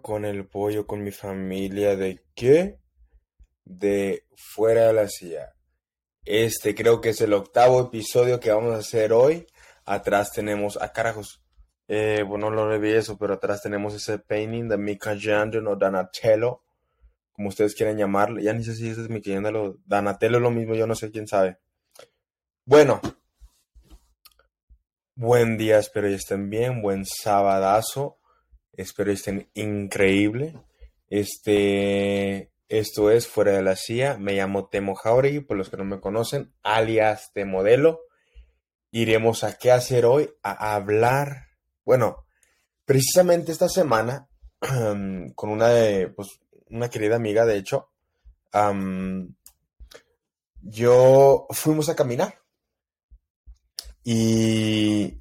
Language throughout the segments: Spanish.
con el pollo, con mi familia? ¿De qué? De fuera de la silla. Este creo que es el octavo episodio que vamos a hacer hoy. Atrás tenemos, a carajos, eh, bueno, no lo vi eso, pero atrás tenemos ese painting de Michelangelo o Donatello, como ustedes quieran llamarlo. Ya ni sé si ese es Michelangelo, Donatello lo mismo, yo no sé quién sabe. Bueno, buen día, espero que estén bien, buen sabadazo. Espero estén increíble. Este, esto es Fuera de la CIA. Me llamo Temo Jauregui, por los que no me conocen, alias de modelo. Iremos a qué hacer hoy, a hablar. Bueno, precisamente esta semana, con una de, pues, una querida amiga, de hecho, yo fuimos a caminar. Y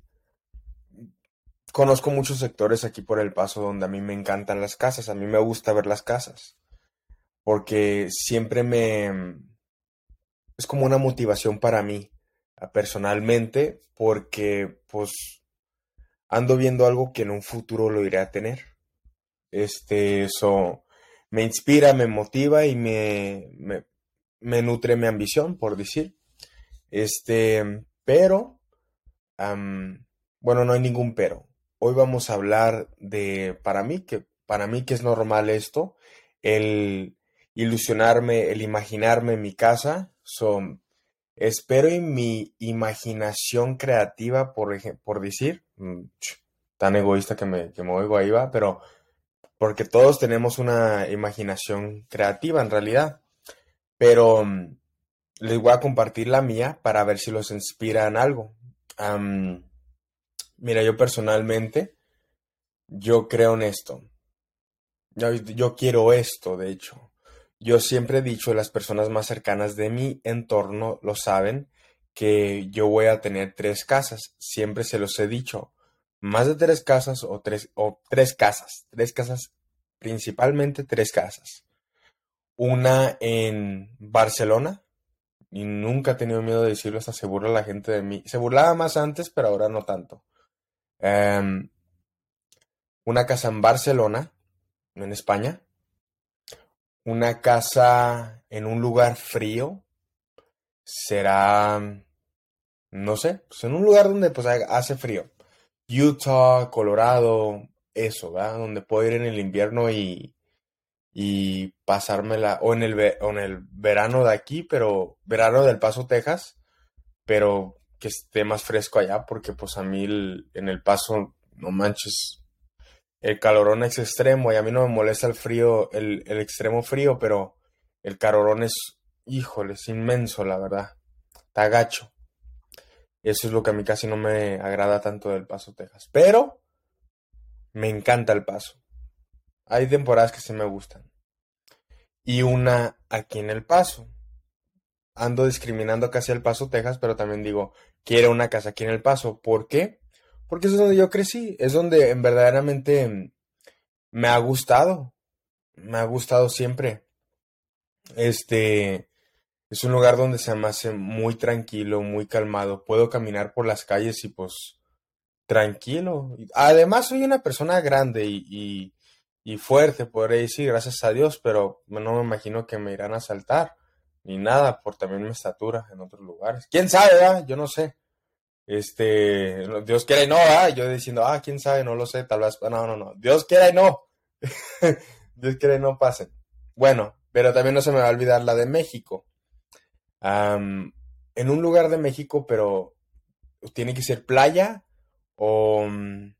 conozco muchos sectores aquí por El Paso donde a mí me encantan las casas, a mí me gusta ver las casas, porque siempre me... es como una motivación para mí, personalmente, porque pues ando viendo algo que en un futuro lo iré a tener. Este, eso me inspira, me motiva y me, me, nutre mi ambición, por decir. Este, pero, bueno, no hay ningún pero Hoy vamos a hablar de, para mí, que para mí que es normal esto, el ilusionarme, el imaginarme mi casa. Son, espero en mi imaginación creativa, por, por decir, mm, tan egoísta que me, que me oigo ahí va, pero porque todos tenemos una imaginación creativa en realidad. Pero mm, les voy a compartir la mía para ver si los inspira en algo. Mira, yo personalmente, yo creo en esto. Yo, quiero esto, de hecho. Yo siempre he dicho, las personas más cercanas de mi entorno lo saben, que yo voy a tener tres casas. Siempre se los he dicho. Más de tres casas o tres, o tres casas. Tres casas, principalmente tres casas. Una en Barcelona, y nunca he tenido miedo de decirlo, hasta se burla la gente de mí. Se burlaba más antes, pero ahora no tanto. Em, una casa en Barcelona, en España. Una casa en un lugar frío. Será, no sé, pues en un lugar donde pues hace frío. Utah, Colorado, eso, ¿verdad? Donde puedo ir en el invierno y, y pasármela, o en, el, o en el verano de aquí, pero verano del Paso, Texas, pero que esté más fresco allá, porque pues a mí en el paso, no manches, el calorón es extremo y a mí no me molesta el frío, el, extremo frío, pero el calorón es, híjole, es inmenso, la verdad. Está gacho. Eso es lo que a mí casi no me agrada tanto del Paso, Texas. Pero me encanta el Paso. Hay temporadas que sí me gustan. Y una aquí en el Paso ando discriminando casi El Paso, Texas, pero también digo, quiero una casa aquí en El Paso. ¿Por qué? Porque eso es donde yo crecí, es donde en verdaderamente me ha gustado, me ha gustado siempre. Este es un lugar donde se me hace muy tranquilo, muy calmado. Puedo caminar por las calles y pues tranquilo. Además soy una persona grande y, y, fuerte, podría decir, gracias a Dios, pero no me imagino que me irán a asaltar ni nada por también mi estatura en otros lugares. ¿Quién sabe? Yo no sé. Este, Dios quiera y no, ah, yo diciendo, ah, quién sabe, no lo sé, tal vez, no, no, no, Dios quiera y no. Dios quiera y no pase. Bueno, pero también no se me va a olvidar la de México. en un lugar de México, pero tiene que ser playa o, mm,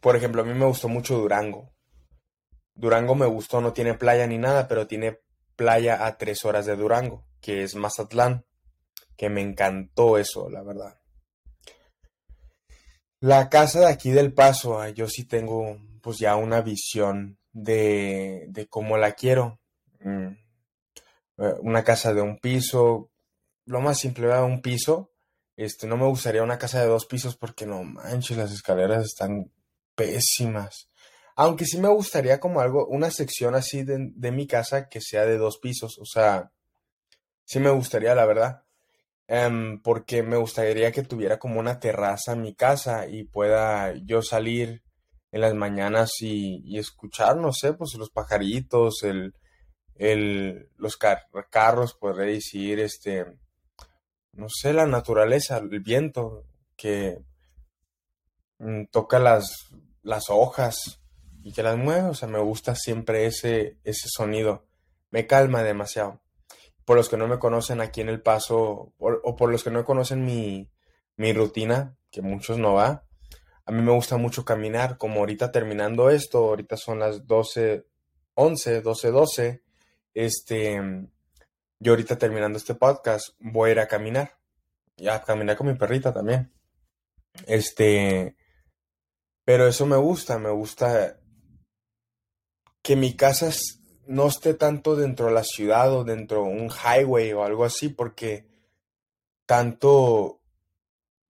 por ejemplo, a mí me gustó mucho Durango. Durango me gustó, no tiene playa ni nada, pero tiene playa a tres horas de Durango, que es Mazatlán, que me encantó eso, la verdad. La casa de aquí del Paso, yo sí tengo pues ya una visión de, de cómo la quiero. Mm, eh, una casa de un piso, lo más simple, un piso. Este, no me gustaría una casa de dos pisos porque no manches, las escaleras están pésimas. Aunque sí me gustaría como algo, una sección así de, mi casa que sea de dos pisos. O sea, sí me gustaría, la verdad. Em, porque me gustaría que tuviera como una terraza en mi casa y pueda yo salir en las mañanas y, escuchar, no sé, pues los pajaritos, el, el, los carros, podría decir, este, no sé, la naturaleza, el viento que mm, toca las, las hojas y que las mueve, o sea, me gusta siempre ese, ese sonido, me calma demasiado. Por los que no me conocen aquí en El Paso, o por los que no conocen mi, mi rutina, que muchos no va, a mí me gusta mucho caminar, como ahorita terminando esto, ahorita son las 12, 11, 12, 12, este, yo ahorita terminando este podcast voy a ir a caminar, ya a caminar con mi perrita también, este, pero eso me gusta, me gusta que mi casa no esté tanto dentro de la ciudad o dentro de un highway o algo así, porque tanto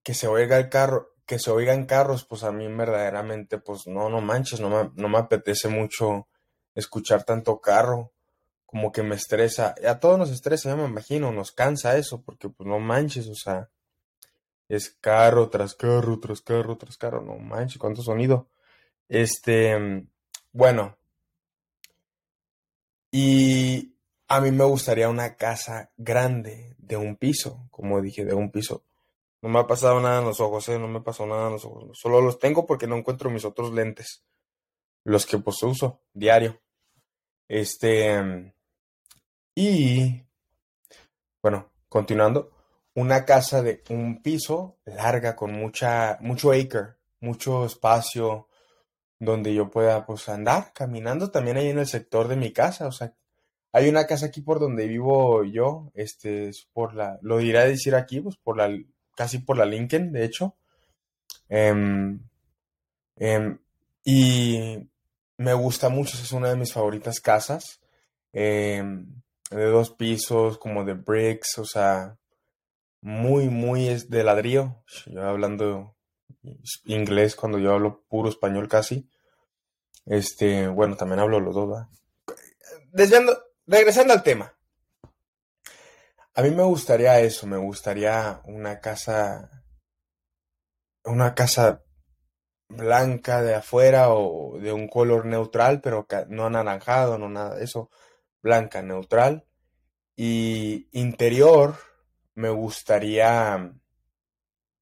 que se oiga el carro, que se oigan carros, pues a mí verdaderamente, pues no, no manches, no me, no me apetece mucho escuchar tanto carro, como que me estresa. A todos nos estresa, ya me imagino, nos cansa eso, porque pues no manches, o sea, es carro tras carro, tras carro, tras carro, no manches, cuánto sonido. Este, bueno, y a mí me gustaría una casa grande, de un piso, como dije, de un piso. No me ha pasado nada en los ojos, ¿eh? No me pasó nada en los ojos. Solo los tengo porque no encuentro mis otros lentes. Los que pues uso diario. Este. Y. Bueno, continuando. Una casa de un piso larga con mucha, mucho acre, mucho espacio donde yo pueda pues andar caminando también ahí en el sector de mi casa. O sea, hay una casa aquí por donde vivo yo, este, es por la, lo diré a decir aquí, pues por la casi por la Lincoln, de hecho. Em, em, y me gusta mucho, es una de mis favoritas casas. Em, de dos pisos, como de bricks, o sea, muy, muy es de ladrillo. Yo hablando inglés cuando yo hablo puro español casi. Este, bueno, también hablo los dos, regresando al tema. A mí me gustaría eso, me gustaría una casa, una casa blanca de afuera o de un color neutral, pero no anaranjado, no nada de eso, blanca, neutral. Y interior, me gustaría,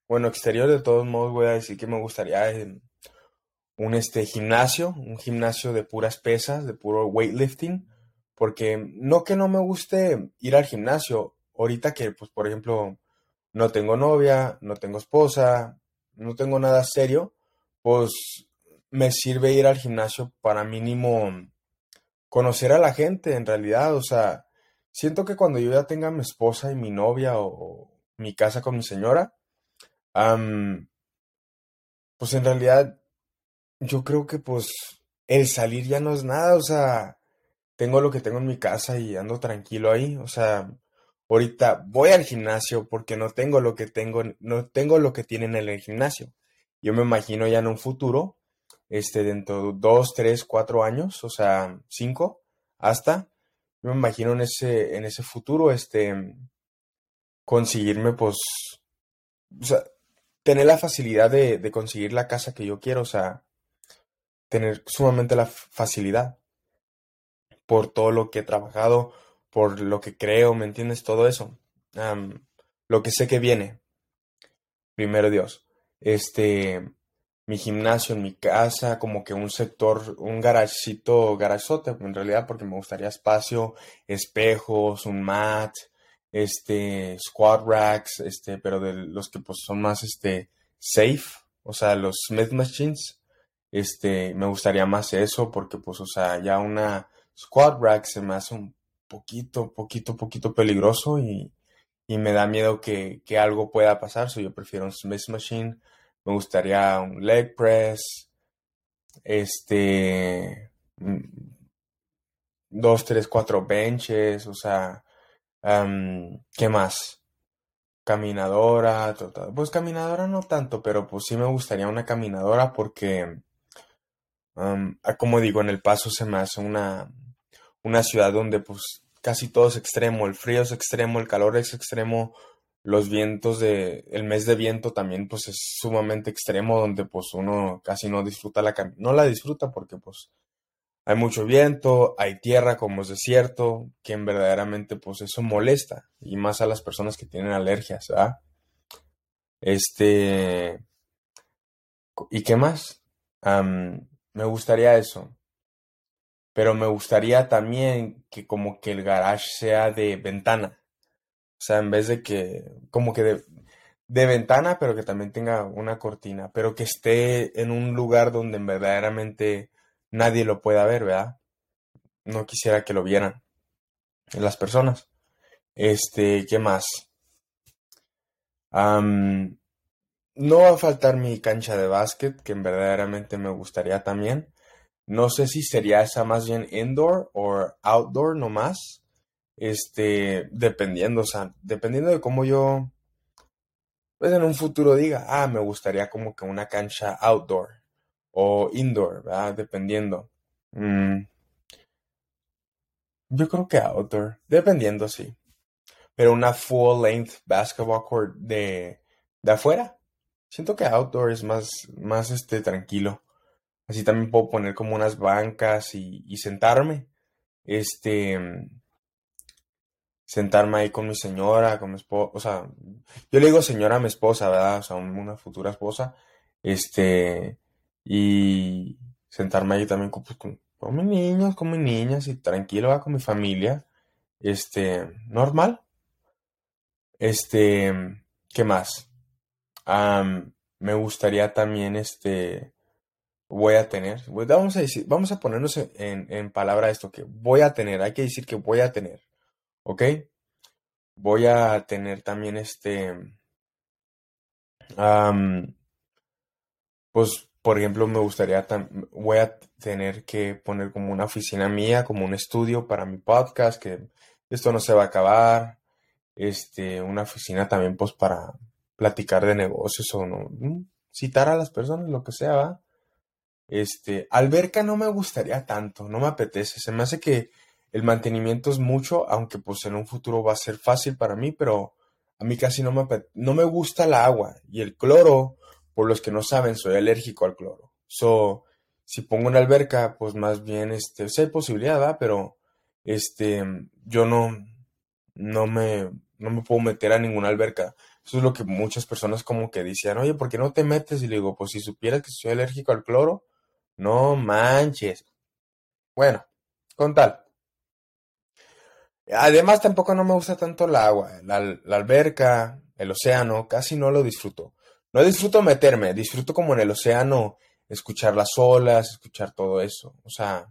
bueno, exterior de todos modos voy a decir que me gustaría eh, un este gimnasio, un gimnasio de puras pesas, de puro weightlifting, porque no que no me guste ir al gimnasio, ahorita que, pues, por ejemplo, no tengo novia, no tengo esposa, no tengo nada serio, pues me sirve ir al gimnasio para mínimo conocer a la gente en realidad, o sea, siento que cuando yo ya tenga mi esposa y mi novia o, mi casa con mi señora, pues en realidad yo creo que pues el salir ya no es nada, o sea, tengo lo que tengo en mi casa y ando tranquilo ahí, o sea, ahorita voy al gimnasio porque no tengo lo que tengo, no tengo lo que tienen en el gimnasio. Yo me imagino ya en un futuro, este, dentro de dos, tres, cuatro años, o sea, cinco, hasta, yo me imagino en ese, en ese futuro, este, conseguirme, pues, o sea, tener la facilidad de, conseguir la casa que yo quiero, o sea, tener sumamente la facilidad por todo lo que he trabajado, por lo que creo, ¿me entiendes? Todo eso. lo que sé que viene. Primero Dios. Este, mi gimnasio en mi casa, como que un sector, un garagecito, garazote, en realidad, porque me gustaría espacio, espejos, un mat, este, squat racks, este, pero de los que pues son más, este, safe, o sea, los Smith Machines, este, me gustaría más eso, porque pues, o sea, ya una squat rack se me hace un poquito, poquito, poquito peligroso y, me da miedo que, algo pueda pasar. So yo prefiero un Smith Machine. Me gustaría un leg press. Este. Mm, dos, tres, cuatro benches. O sea. ¿Qué más? Caminadora. Pues caminadora no tanto, pero pues sí me gustaría una caminadora porque. como digo, en El Paso se me hace una, una ciudad donde pues casi todo es extremo, el frío es extremo, el calor es extremo, los vientos de, el mes de viento también pues es sumamente extremo donde pues uno casi no disfruta la no la disfruta porque pues hay mucho viento, hay tierra como es desierto, que verdaderamente pues eso molesta y más a las personas que tienen alergias, ¿verdad? Este, ¿y qué más? me gustaría eso. Pero me gustaría también que como que el garage sea de ventana. O sea, en vez de que, como que de, de ventana, pero que también tenga una cortina, pero que esté en un lugar donde verdaderamente nadie lo pueda ver, ¿verdad? No quisiera que lo vieran las personas. Este, ¿qué más? no va a faltar mi cancha de básquet, que verdaderamente me gustaría también. No sé si sería esa más bien indoor o outdoor nomás. Este, dependiendo, o sea, dependiendo de cómo yo, pues en un futuro diga, ah, me gustaría como que una cancha outdoor o indoor, ¿verdad? Dependiendo. Mm. Yo creo que outdoor, dependiendo, sí. Pero una full length basketball court de, de afuera. Siento que outdoor es más, más este, tranquilo. Así también puedo poner como unas bancas y, y sentarme. Este. Sentarme ahí con mi señora, con mi esposa. O sea, yo le digo señora a mi esposa, ¿verdad? O sea, una futura esposa. Este. Y sentarme ahí también con, pues, con, mis niños, con mis niñas y tranquilo, con mi familia. Este. Normal. Este. ¿Qué más? me gustaría también, este, voy a tener, vamos a decir, vamos a ponernos en, en palabra esto, que voy a tener, hay que decir que voy a tener, ¿ok? Voy a tener también este, pues, por ejemplo, me gustaría, voy a tener que poner como una oficina mía, como un estudio para mi podcast, que esto no se va a acabar, este, una oficina también, pues, para platicar de negocios o no, mm, citar a las personas, lo que sea, ¿va? Este, alberca no me gustaría tanto, no me apetece. Se me hace que el mantenimiento es mucho, aunque pues en un futuro va a ser fácil para mí, pero a mí casi no me, no me gusta el agua y el cloro, por los que no saben, soy alérgico al cloro. So, si pongo una alberca, pues más bien, este, sí hay posibilidad, ¿va? Pero, este, yo no, no me, no me puedo meter a ninguna alberca. Eso es lo que muchas personas como que decían, oye, ¿por qué no te metes? Y le digo, pues si supieras que soy alérgico al cloro, no manches. Bueno, con tal. Además tampoco no me gusta tanto el agua, la, alberca, el océano, casi no lo disfruto. No disfruto meterme, disfruto como en el océano escuchar las olas, escuchar todo eso. O sea,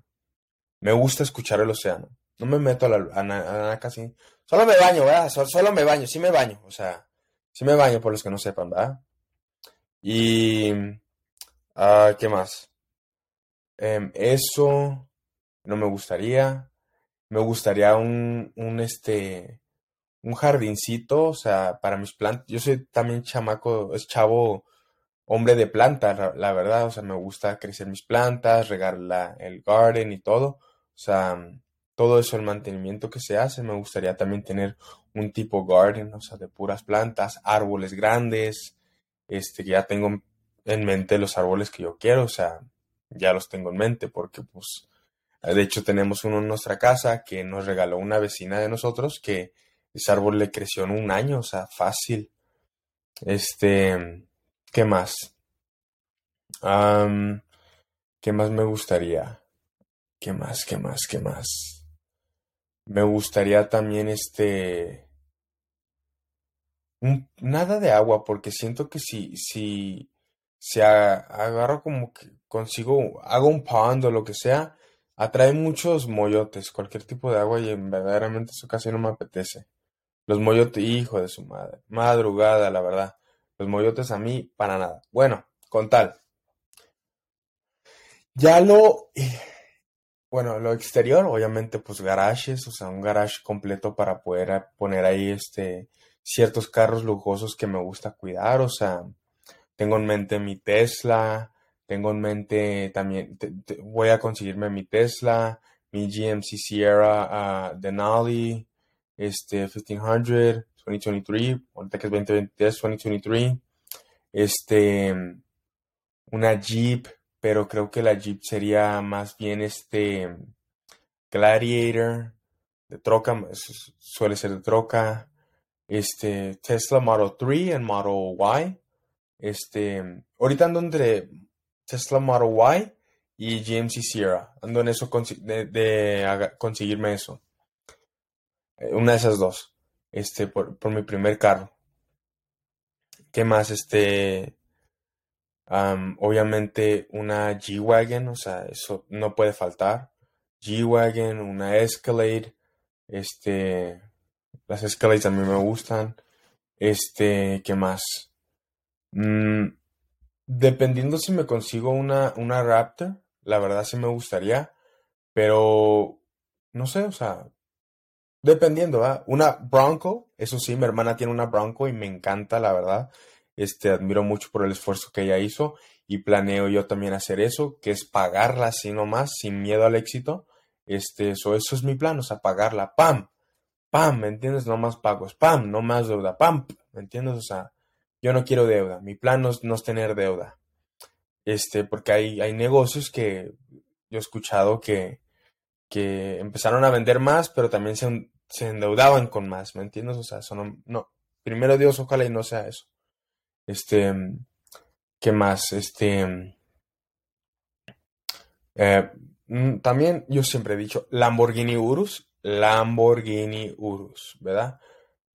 me gusta escuchar el océano. No me meto a la a, casi. Solo me baño, ¿verdad? Solo, me baño, sí me baño. O sea, sí me baño por los que no sepan, ¿verdad? Y... Ah, ¿Qué más? Em, eso no me gustaría. Me gustaría un, un, este, un jardincito, o sea, para mis plantas. Yo soy también chamaco, es chavo, hombre de planta, la, verdad. O sea, me gusta crecer mis plantas, regar la, el garden y todo. O sea, todo eso, el mantenimiento que se hace. Me gustaría también tener un tipo garden, o sea, de puras plantas, árboles grandes. Este, ya tengo en mente los árboles que yo quiero, o sea, ya los tengo en mente porque pues de hecho tenemos uno en nuestra casa que nos regaló una vecina de nosotros que ese árbol le creció en un año, o sea, fácil. Este, ¿qué más? ¿Qué más me gustaría? ¿Qué más? ¿Qué más? ¿Qué más? Me gustaría también este... nada de agua, porque siento que si, si, si agarro como que consigo, hago un pond o lo que sea, atrae muchos moyotes, cualquier tipo de agua y verdaderamente eso casi no me apetece. Los moyotes, hijo de su madre, madrugada, la verdad. Los moyotes a mí, para nada. Bueno, con tal. Ya lo, bueno, lo exterior, obviamente, pues garajes, o sea, un garage completo para poder poner ahí este ciertos carros lujosos que me gusta cuidar, o sea, tengo en mente mi Tesla, tengo en mente también, voy a conseguirme mi Tesla, mi GMC Sierra uh, Denali, este 1500, 2023, ahorita que es 2023, 2023. Este, una Jeep, pero creo que la Jeep sería más bien este Gladiator, de troca, suele ser de troca. Este, Tesla Model 3 y Model Y. Este, ahorita ando entre Tesla Model Y y GMC Sierra. Ando en eso de, conseguirme eso. Eh, una de esas dos. Este, por, por mi primer carro. ¿Qué más? Este, obviamente una G-Wagon, o sea, eso no puede faltar. G-Wagon, una Escalade, este, las Escalades a mí me gustan. Este, ¿qué más? Mm, dependiendo si me consigo una, una Raptor, la verdad sí me gustaría, pero no sé, o sea, dependiendo, ¿verdad? Una Bronco, eso sí, mi hermana tiene una Bronco y me encanta, la verdad. Este, admiro mucho por el esfuerzo que ella hizo y planeo yo también hacer eso, que es pagarla así nomás, sin miedo al éxito. Este, eso, eso es mi plan, o sea, pagarla, pam, pam, ¿me entiendes? No más pagos, pam, no más deuda, pam, ¿me entiendes? O sea, yo no quiero deuda, mi plan no es, tener deuda. Este, porque hay, hay negocios que yo he escuchado que, que empezaron a vender más, pero también se, se endeudaban con más, ¿me entiendes? O sea, no, primero Dios, ojalá y no sea eso. Este, ¿qué más? Este, eh, mm, también yo siempre he dicho Lamborghini Urus, Lamborghini Urus, ¿verdad?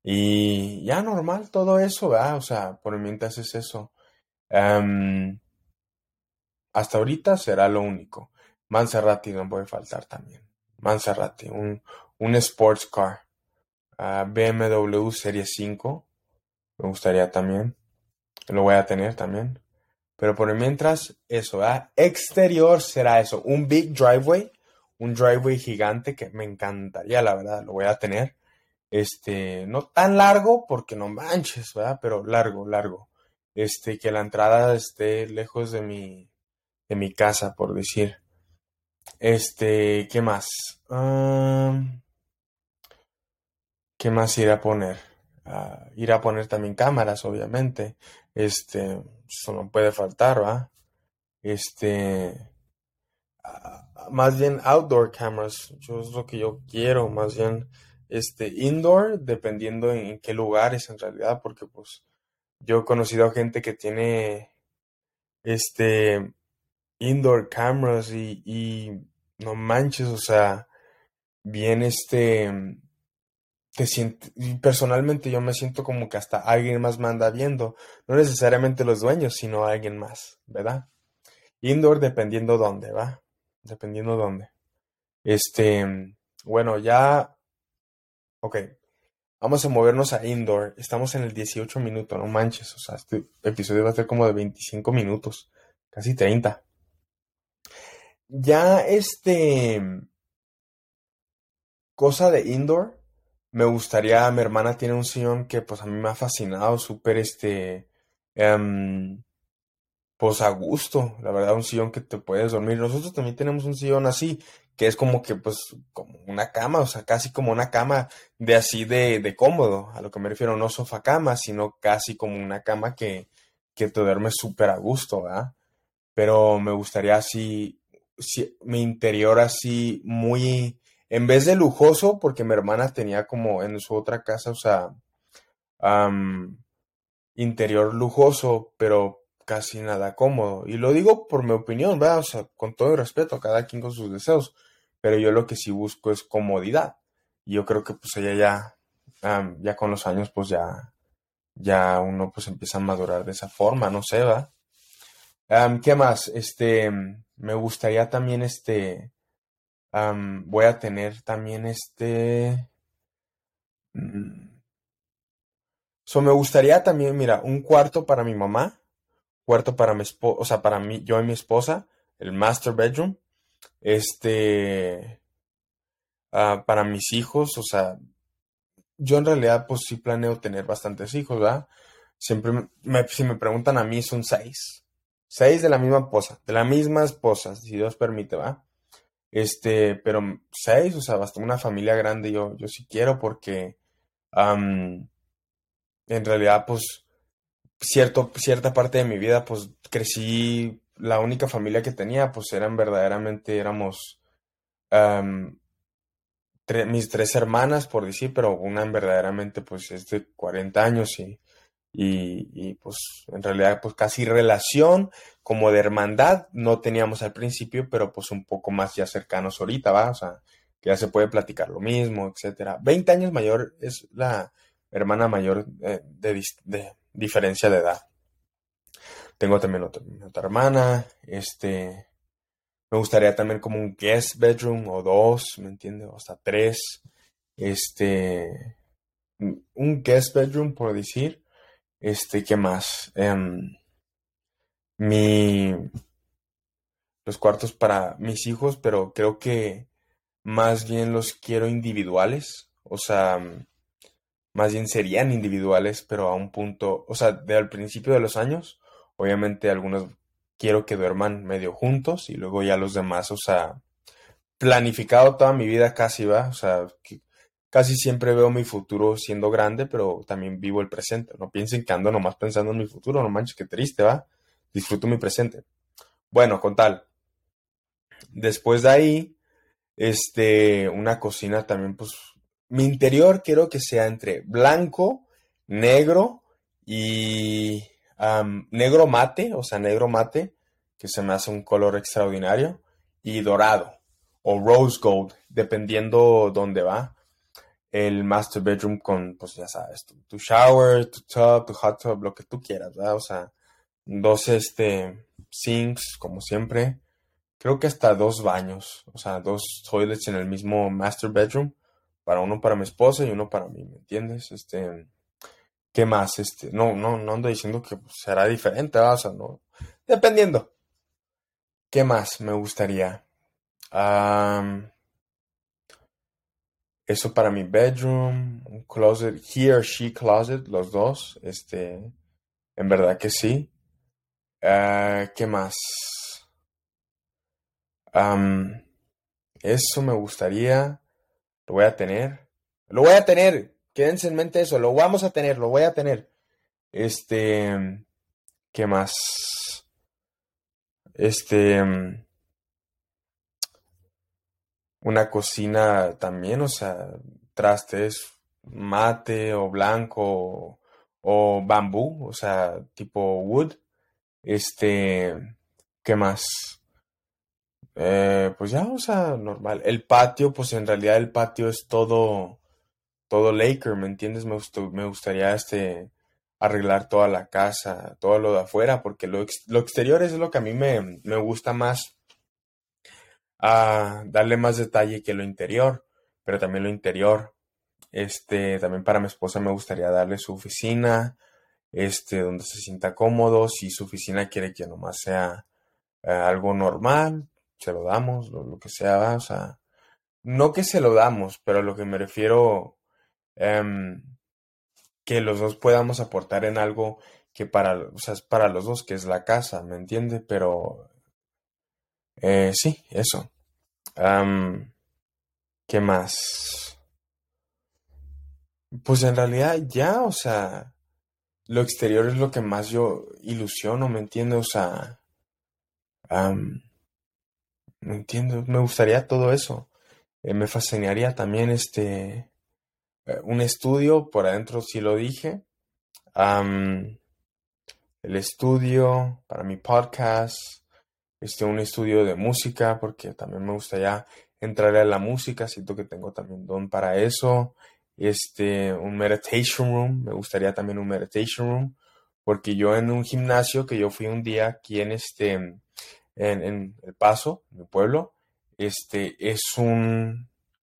Y ya normal todo eso, ¿verdad? O sea, por mientras es eso. Em, hasta ahorita será lo único. Manserrati no puede faltar también. Manserrati, un, un sports car. Ah, BMW Serie 5. Me gustaría también. Lo voy a tener también. Pero por mientras, eso, ¿verdad? Exterior será eso. Un big driveway. Un driveway gigante que me encantaría, la verdad. Lo voy a tener. Este, no tan largo porque no manches, ¿verdad? Pero largo, largo. Este, que la entrada esté lejos de mi, de mi casa, por decir. Este, ¿qué más? ¿Qué más ir a poner? Uh, ir a poner también cámaras, obviamente. Este, eso no puede faltar, ¿va? Este, más bien outdoor cameras, yo es lo que yo quiero, más bien, este, indoor, dependiendo en, qué lugares en realidad, porque pues yo he conocido a gente que tiene, este, indoor cameras y, y no manches, o sea, bien, este, te personalmente yo me siento como que hasta alguien más me anda viendo, no necesariamente los dueños, sino alguien más, ¿verdad? Indoor dependiendo dónde, ¿va? Dependiendo dónde. Este, bueno, ya, ok, vamos a movernos a indoor, estamos en el 18 minutos, no manches, o sea, este episodio va a ser como de 25 minutos, casi 30. Ya este, cosa de indoor, me gustaría, mi hermana tiene un sillón que pues a mí me ha fascinado, súper este, em, pues a gusto, la verdad, un sillón que te puedes dormir. Nosotros también tenemos un sillón así, que es como que pues como una cama, o sea, casi como una cama de así de, de cómodo, a lo que me refiero, no sofá cama, sino casi como una cama que, que te duermes súper a gusto, ¿verdad? Pero me gustaría así, si, mi interior así muy en vez de lujoso, porque mi hermana tenía como en su otra casa, o sea, interior lujoso, pero casi nada cómodo. Y lo digo por mi opinión, ¿verdad? O sea, con todo el respeto, cada quien con sus deseos. Pero yo lo que sí busco es comodidad. Y yo creo que pues ella ya, ya con los años, pues ya, ya uno pues empieza a madurar de esa forma, no sé, ¿va? ¿Qué más? Este, me gustaría también, este, voy a tener también este... Mm, so, me gustaría también, mira, un cuarto para mi mamá, cuarto para mi esposa, o sea, para mí, yo y mi esposa, el master bedroom, este, ah, para mis hijos, o sea, yo en realidad pues sí planeo tener bastantes hijos, ¿verdad? Siempre, me, si me preguntan a mí, son seis. Seis de la misma esposa, de la misma esposa, si Dios permite, ¿va? Este, pero seis, o sea, bastante una familia grande yo, yo sí quiero porque en realidad, pues, cierto, cierta parte de mi vida, pues, crecí, la única familia que tenía, pues, eran verdaderamente, éramos mis tres hermanas, por decir, pero una verdaderamente, pues, es de 40 años y, y, pues, en realidad, pues, casi relación como de hermandad no teníamos al principio, pero pues un poco más ya cercanos ahorita, ¿va? O sea, que ya se puede platicar lo mismo, etcétera. 20 años mayor es la hermana mayor de, diferencia de edad. Tengo también otra, hermana, este, me gustaría también como un guest bedroom o dos, ¿me entiendes? O hasta tres, este, un guest bedroom por decir, este, ¿qué más? Em, mi, los cuartos para mis hijos, pero creo que más bien los quiero individuales, o sea, más bien serían individuales, pero a un punto, o sea, de al principio de los años, obviamente algunos quiero que duerman medio juntos y luego ya los demás, o sea, planificado toda mi vida casi va, o sea, casi siempre veo mi futuro siendo grande, pero también vivo el presente. No piensen que ando nomás pensando en mi futuro, no manches, qué triste, va. Disfruto mi presente. Bueno, con tal. Después de ahí, este, una cocina también, pues, mi interior quiero que sea entre blanco, negro y negro mate, o sea, negro mate, que se me hace un color extraordinario, y dorado o rose gold, dependiendo dónde va. El master bedroom con, pues ya sabes, tu, shower, tu tub, tu hot tub, lo que tú quieras, ¿verdad? O sea, dos este, sinks, como siempre, creo que hasta dos baños, o sea, dos toilets en el mismo master bedroom, para uno para mi esposa y uno para mí, ¿me entiendes? Este, ¿qué más? Este, no, no, no ando diciendo que será diferente, o sea, no, dependiendo. ¿Qué más me gustaría? Eso para mi bedroom, un closet, he or she closet, los dos, este, en verdad que sí. Ah, ¿Qué más? eso me gustaría. Lo voy a tener. Lo voy a tener. Quédense en mente eso. Lo vamos a tener. Lo voy a tener. Este. ¿Qué más? Este. Una cocina también, o sea, trastes mate o blanco o, bambú, o sea, tipo wood. Este. ¿Qué más? Eh, pues ya, o sea, normal. El patio, pues en realidad el patio es todo, todo Laker, ¿me entiendes? Me, me gustaría este, arreglar toda la casa, todo lo de afuera, porque lo, lo exterior es lo que a mí me, me gusta más, a darle más detalle que lo interior, pero también lo interior. Este, también para mi esposa me gustaría darle su oficina, este, donde se sienta cómodo, si su oficina quiere que nomás sea eh, algo normal, se lo damos, lo, que sea, o sea, no que se lo damos, pero lo que me refiero, em, que los dos podamos aportar en algo que para, o sea, es para los dos, que es la casa, ¿me entiende? Pero, eh, sí, eso. ¿Qué más? Pues en realidad ya, o sea, lo exterior es lo que más yo ilusiono, ¿me entiende? O sea, no entiendo, me gustaría todo eso. Eh, me fascinaría también este eh, un estudio por adentro, si lo dije. el estudio para mi podcast. Este, un estudio de música, porque también me gustaría entrar a la música. Siento que tengo también don para eso. Este, un meditation room. Me gustaría también un meditation room. Porque yo en un gimnasio que yo fui un día aquí en este en, El Paso, mi pueblo, este es un,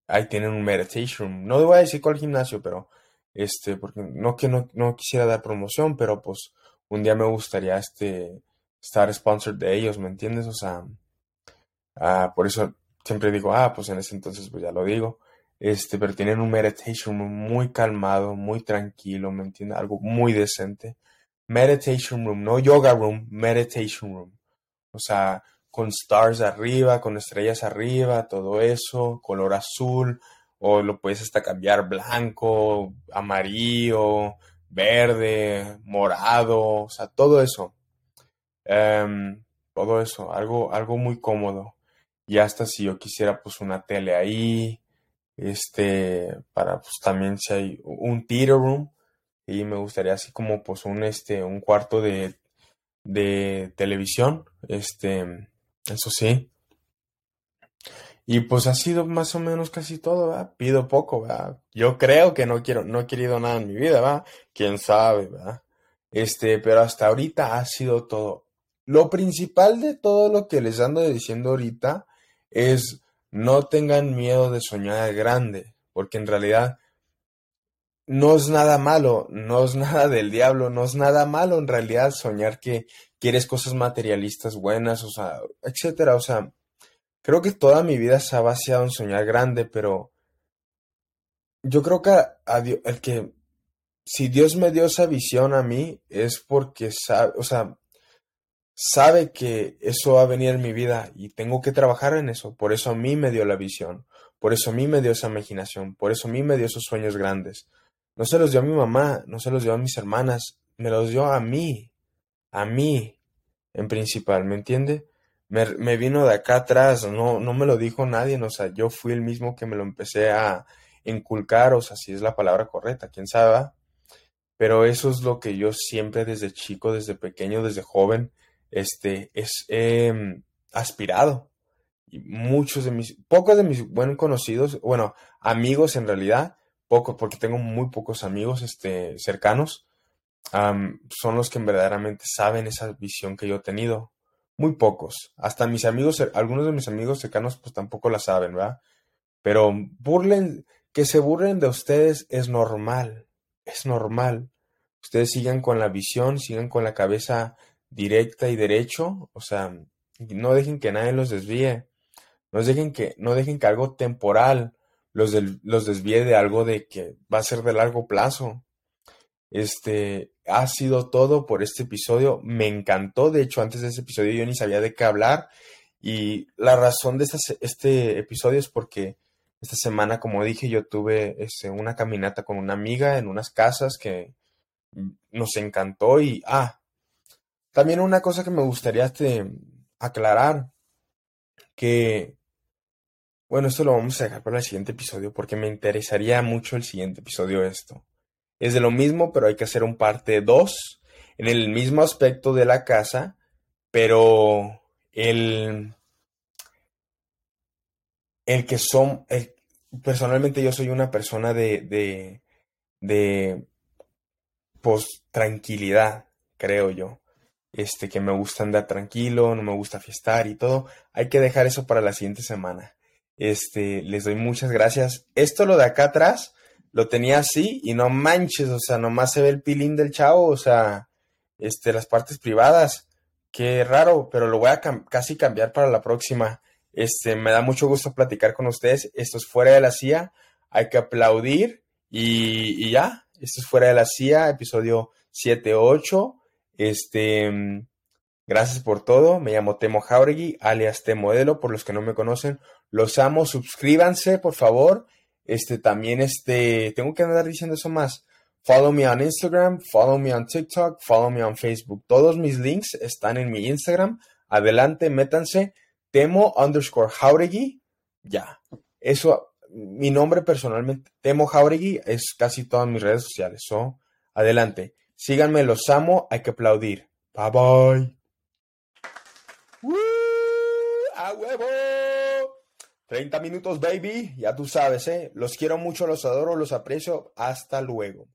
ahí tienen un meditation, no voy a decir cuál gimnasio, pero este, porque no que no, quisiera dar promoción, pero pues un día me gustaría este, estar sponsored de ellos, ¿me entiendes? O sea, ah, por eso siempre digo, ah, pues en ese entonces pues ya lo digo, este, pero tienen un meditation muy calmado, muy tranquilo, ¿me entiendes? Algo muy decente. Meditation room, no yoga room, meditation room o sea, con stars arriba, con estrellas arriba, todo eso, color azul, o lo puedes hasta cambiar blanco, amarillo, verde, morado, o sea, todo eso. Em, todo eso, algo, algo muy cómodo. Y hasta si yo quisiera pues una tele ahí, este, para pues también si hay un theater room, y me gustaría así como pues un, este, un cuarto de, de televisión, este, eso sí. Y pues ha sido más o menos casi todo, ¿verdad? Pido poco, ¿verdad? Yo creo que no quiero, no he querido nada en mi vida, ¿verdad? Quién sabe, ¿verdad? Este, pero hasta ahorita ha sido todo. Lo principal de todo lo que les ando diciendo ahorita es no tengan miedo de soñar grande, porque en realidad no es nada malo, no es nada del diablo, no es nada malo en realidad soñar que quieres cosas materialistas buenas, o sea, etcétera, o sea, creo que toda mi vida se ha vaciado en soñar grande, pero yo creo que el que si Dios me dio esa visión a mí es porque sabe, o sea, sabe que eso va a venir en mi vida y tengo que trabajar en eso. Por eso a mí me dio la visión, por eso a mí me dio esa imaginación, por eso a mí me dio esos sueños grandes. No se los dio a mi mamá, no se los dio a mis hermanas, me los dio a mí, a mí en principal, ¿me entiende? Me, vino de acá atrás, no, no me lo dijo nadie, o sea, yo fui el mismo que me lo empecé a inculcar, o sea, si es la palabra correcta, quién sabe. Pero eso es lo que yo siempre desde chico, desde pequeño, desde joven, este, es em, aspirado. Y muchos de mis, pocos de mis buenos conocidos, bueno, amigos en realidad, pocos, porque tengo muy pocos amigos este, cercanos, son los que verdaderamente saben esa visión que yo he tenido. Muy pocos. Hasta mis amigos, algunos de mis amigos cercanos, pues tampoco la saben, ¿verdad? Pero burlen, que se burlen de ustedes es normal. Es normal. Ustedes sigan con la visión, sigan con la cabeza directa y derecho, o sea, no dejen que nadie los desvíe, no dejen que, no dejen algo temporal los, los desvíe de algo de que va a ser de largo plazo. Este ha sido todo por este episodio. Me encantó. De hecho, antes de ese episodio yo ni sabía de qué hablar. Y la razón de este episodio es porque esta semana, como dije, yo tuve este, una caminata con una amiga en unas casas que nos encantó. Y, ah, también una cosa que me gustaría este, aclarar, que, bueno, esto lo vamos a dejar para el siguiente episodio porque me interesaría mucho el siguiente episodio esto. Es de lo mismo, pero hay que hacer un parte 2 en el mismo aspecto de la casa, pero el, el que son, personalmente yo soy una persona de, de, de, pues, tranquilidad, creo yo este, que me gusta andar tranquilo, no me gusta fiestar y todo. Hay que dejar eso para la siguiente semana. Este, les doy muchas gracias. Esto lo de acá atrás lo tenía así y no manches, o sea, nomás se ve el pilín del chavo, o sea, este, las partes privadas. Qué raro, pero lo voy a casi cambiar para la próxima. Este, me da mucho gusto platicar con ustedes. Esto es fuera de la CIA. Hay que aplaudir y, y ya. Esto es fuera de la CIA, episodio 7-8. Este, mm, gracias por todo. Me llamo Temo Jauregui, alias Modelo, por los que no me conocen. Los amo, suscríbanse, por favor. Este, también, este, tengo que andar diciendo eso más. Follow me on Instagram, follow me on TikTok, follow me on Facebook. Todos mis links están en mi Instagram. Adelante, métanse. Temo underscore Jauregui. Ya. Eso, mi nombre personalmente, Temo Jauregui, es casi todas mis redes sociales. So, adelante. Síganme, los amo, hay que aplaudir. Bye bye. ¡A huevo! 30 minutos, baby. Ya tú sabes, ¿eh? Los quiero mucho, los adoro, los aprecio. Hasta luego.